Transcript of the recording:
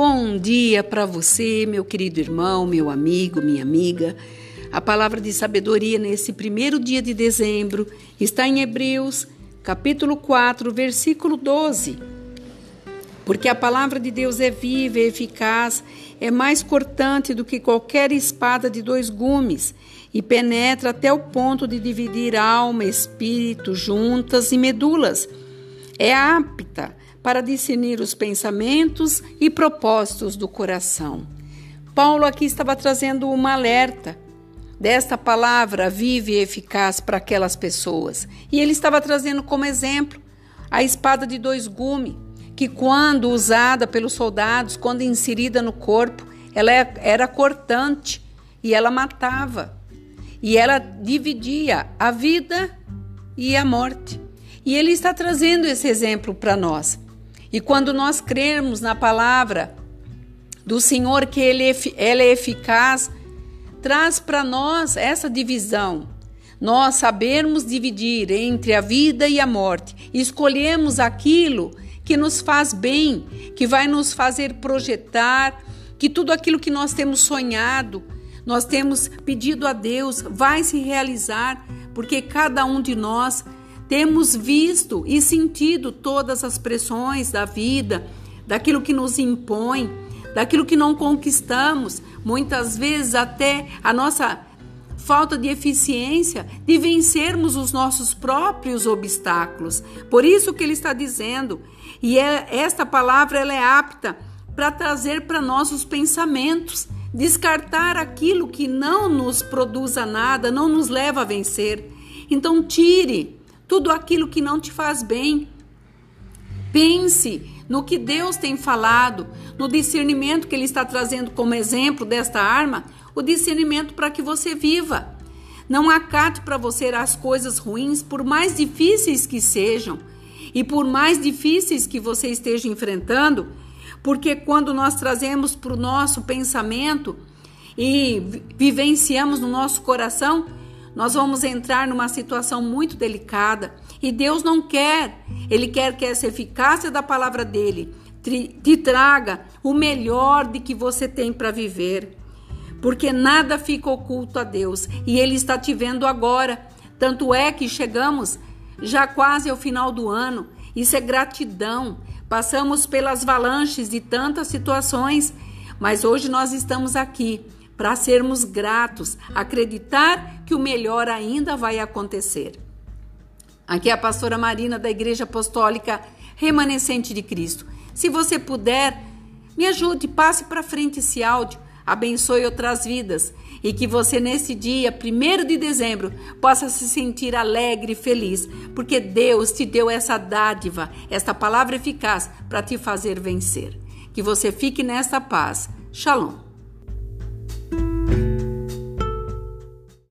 Bom dia para você, meu querido irmão, meu amigo, minha amiga. A palavra de sabedoria nesse primeiro dia de dezembro está em Hebreus, capítulo 4, versículo 12. Porque a palavra de Deus é viva e eficaz, é mais cortante do que qualquer espada de dois gumes e penetra até o ponto de dividir alma, espírito, juntas e medulas. É apta para discernir os pensamentos e propósitos do coração. Paulo aqui estava trazendo uma alerta desta palavra vive e eficaz para aquelas pessoas. E ele estava trazendo como exemplo a espada de dois gumes, que quando usada pelos soldados, quando inserida no corpo, ela é, era cortante e ela matava. E ela dividia a vida e a morte. E ele está trazendo esse exemplo para nós. E quando nós cremos na palavra do Senhor que ele, ela é eficaz, traz para nós essa divisão. Nós sabermos dividir entre a vida e a morte. Escolhemos aquilo que nos faz bem, que vai nos fazer projetar, que tudo aquilo que nós temos sonhado, nós temos pedido a Deus, vai se realizar, porque cada um de nós temos visto e sentido todas as pressões da vida, daquilo que nos impõe, daquilo que não conquistamos, muitas vezes até a nossa falta de eficiência de vencermos os nossos próprios obstáculos. Por isso que ele está dizendo, e é, esta palavra ela é apta para trazer para nós os pensamentos, descartar aquilo que não nos produza nada, não nos leva a vencer. Então tire tudo aquilo que não te faz bem. Pense no que Deus tem falado, no discernimento que Ele está trazendo como exemplo desta arma, o discernimento para que você viva. Não acate para você as coisas ruins, por mais difíceis que sejam, e por mais difíceis que você esteja enfrentando, porque quando nós trazemos para o nosso pensamento e vivenciamos no nosso coração, nós vamos entrar numa situação muito delicada e Deus não quer. Ele quer que essa eficácia da palavra dele te traga o melhor de que você tem para viver. Porque nada fica oculto a Deus e Ele está te vendo agora. Tanto é que chegamos já quase ao final do ano. Isso é gratidão. Passamos pelas avalanches de tantas situações, mas hoje nós estamos aqui para sermos gratos, acreditar que o melhor ainda vai acontecer. Aqui é a pastora Marina da Igreja Apostólica Remanescente de Cristo. Se você puder, me ajude, passe para frente esse áudio, abençoe outras vidas e que você nesse dia, 1 de dezembro, possa se sentir alegre e feliz, porque Deus te deu essa dádiva, esta palavra eficaz para te fazer vencer. Que você fique nesta paz. Shalom.